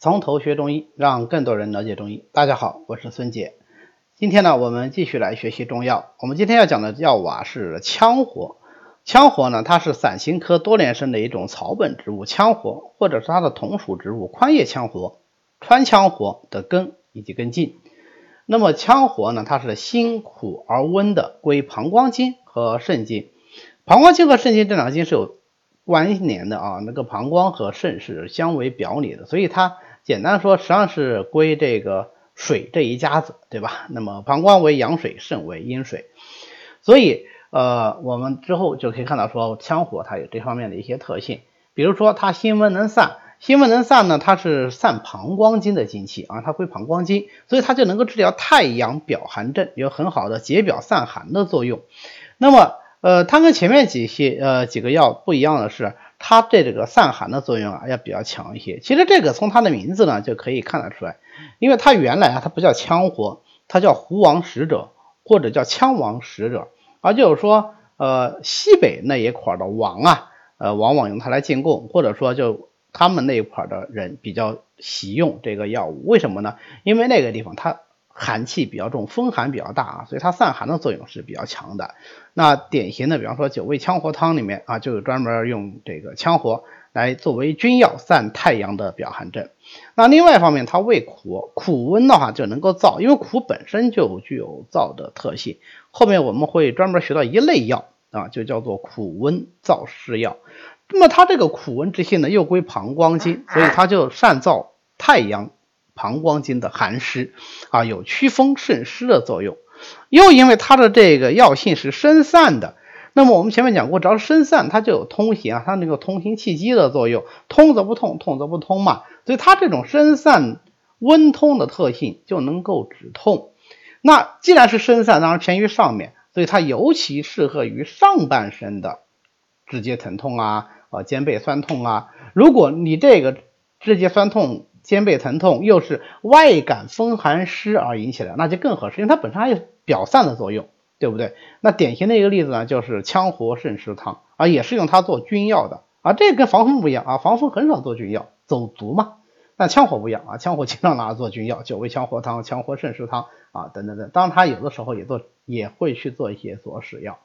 从头学中医，让更多人了解中医。大家好，我是孙杰。今天呢，我们继续来学习中药。我们今天要讲的药物啊是羌活。羌活呢，它是伞形科多年生的一种草本植物，羌活或者是它的同属植物宽叶羌活、川羌活的根以及根茎。那么羌活呢，它是辛苦而温的，归膀胱经和肾经。膀胱经和肾经这两个经是有关联的啊，那个膀胱和肾是相为表里的，所以它。简单说，实际上是归这个水这一家子，对吧？那么膀胱为阳水，肾为阴水，所以呃，我们之后就可以看到说，羌活它有这方面的一些特性，比如说它辛温能散，辛温能散呢，它是散膀胱经的精气啊，它归膀胱经，所以它就能够治疗太阳表寒症，有很好的解表散寒的作用。那么呃，它跟前面几些呃几个药不一样的是。它对这个散寒的作用啊要比较强一些。其实这个从它的名字呢就可以看得出来，因为它原来啊它不叫羌活，它叫胡王使者或者叫羌王使者，而就是说呃西北那一块的王啊，呃往往用它来进贡，或者说就他们那一块的人比较喜用这个药物。为什么呢？因为那个地方它。寒气比较重，风寒比较大啊，所以它散寒的作用是比较强的。那典型的，比方说九味羌活汤里面啊，就有专门用这个羌活来作为君药散太阳的表寒症。那另外一方面，它味苦，苦温的话就能够燥，因为苦本身就具有燥的特性。后面我们会专门学到一类药啊，就叫做苦温燥湿药。那么它这个苦温之性呢，又归膀胱经，所以它就善燥太阳。膀胱经的寒湿啊，有祛风渗湿的作用。又因为它的这个药性是生散的，那么我们前面讲过，只要是生散，它就有通行啊，它那个通行气机的作用，通则不痛，痛则不通嘛。所以它这种生散温通的特性就能够止痛。那既然是生散，当然偏于上面，所以它尤其适合于上半身的直接疼痛啊，啊肩背酸痛啊。如果你这个直接酸痛，肩背疼痛又是外感风寒湿而引起的，那就更合适，因为它本身还有表散的作用，对不对？那典型的一个例子呢，就是羌活肾湿汤啊，也是用它做君药的啊。这跟防风不一样啊，防风很少做君药，走足嘛。但羌活不一样啊，羌活经常拿来做君药，九味羌活汤、羌活肾湿汤啊，等等等。当然，它有的时候也做，也会去做一些佐使药。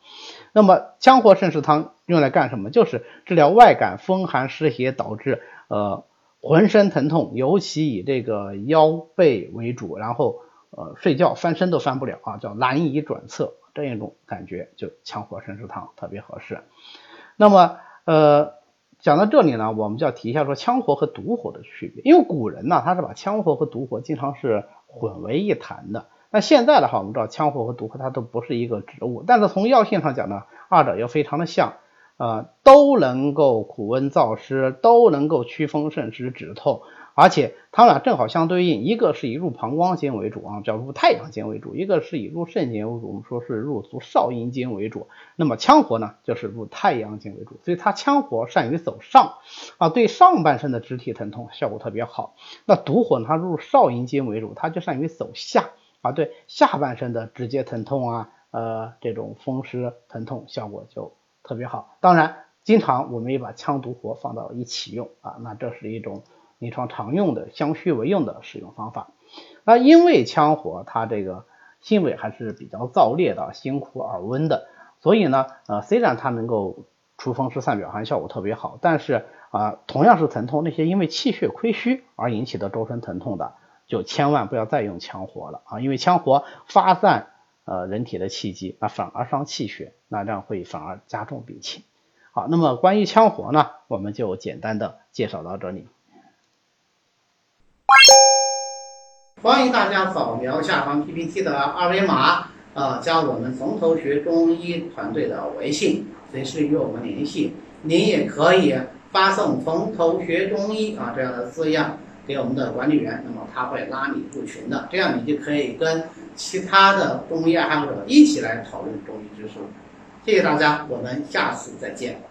那么羌活肾湿汤用来干什么？就是治疗外感风寒湿邪导致呃。浑身疼痛，尤其以这个腰背为主，然后呃睡觉翻身都翻不了啊，叫难以转侧这样一种感觉，就羌活渗湿汤特别合适。那么呃讲到这里呢，我们就要提一下说羌活和独活的区别，因为古人呢他是把羌活和独活经常是混为一谈的。那现在的话，我们知道羌活和独活它都不是一个植物，但是从药性上讲呢，二者又非常的像。啊，都能够苦温燥湿，都能够祛风渗湿止痛，而且它们俩正好相对应，一个是以入膀胱经为主啊，叫入太阳经为主；一个是以入肾经为主，我们说是入足少阴经为主。那么羌活呢，就是入太阳经为主，所以它羌活善于走上啊，对上半身的肢体疼痛效果特别好。那独活呢，它入少阴经为主，它就善于走下啊，对下半身的直接疼痛啊，呃，这种风湿疼痛效果就。特别好，当然，经常我们也把羌独活放到一起用啊，那这是一种临床常用的相须为用的使用方法。那因为羌活它这个性味还是比较燥烈的，辛苦而温的，所以呢，呃，虽然它能够除风湿散表寒效果特别好，但是啊，同样是疼痛，那些因为气血亏虚而引起的周身疼痛的，就千万不要再用羌活了啊，因为羌活发散。呃，人体的气机，那反而伤气血，那这样会反而加重病情。好，那么关于羌活呢，我们就简单的介绍到这里。欢迎大家扫描下方 PPT 的二维码，呃，加我们从头学中医团队的微信，随时与我们联系。您也可以发送“从头学中医”啊这样的字样。给我们的管理员，那么他会拉你入群的，这样你就可以跟其他的中医爱好者一起来讨论中医知识。谢谢大家，我们下次再见。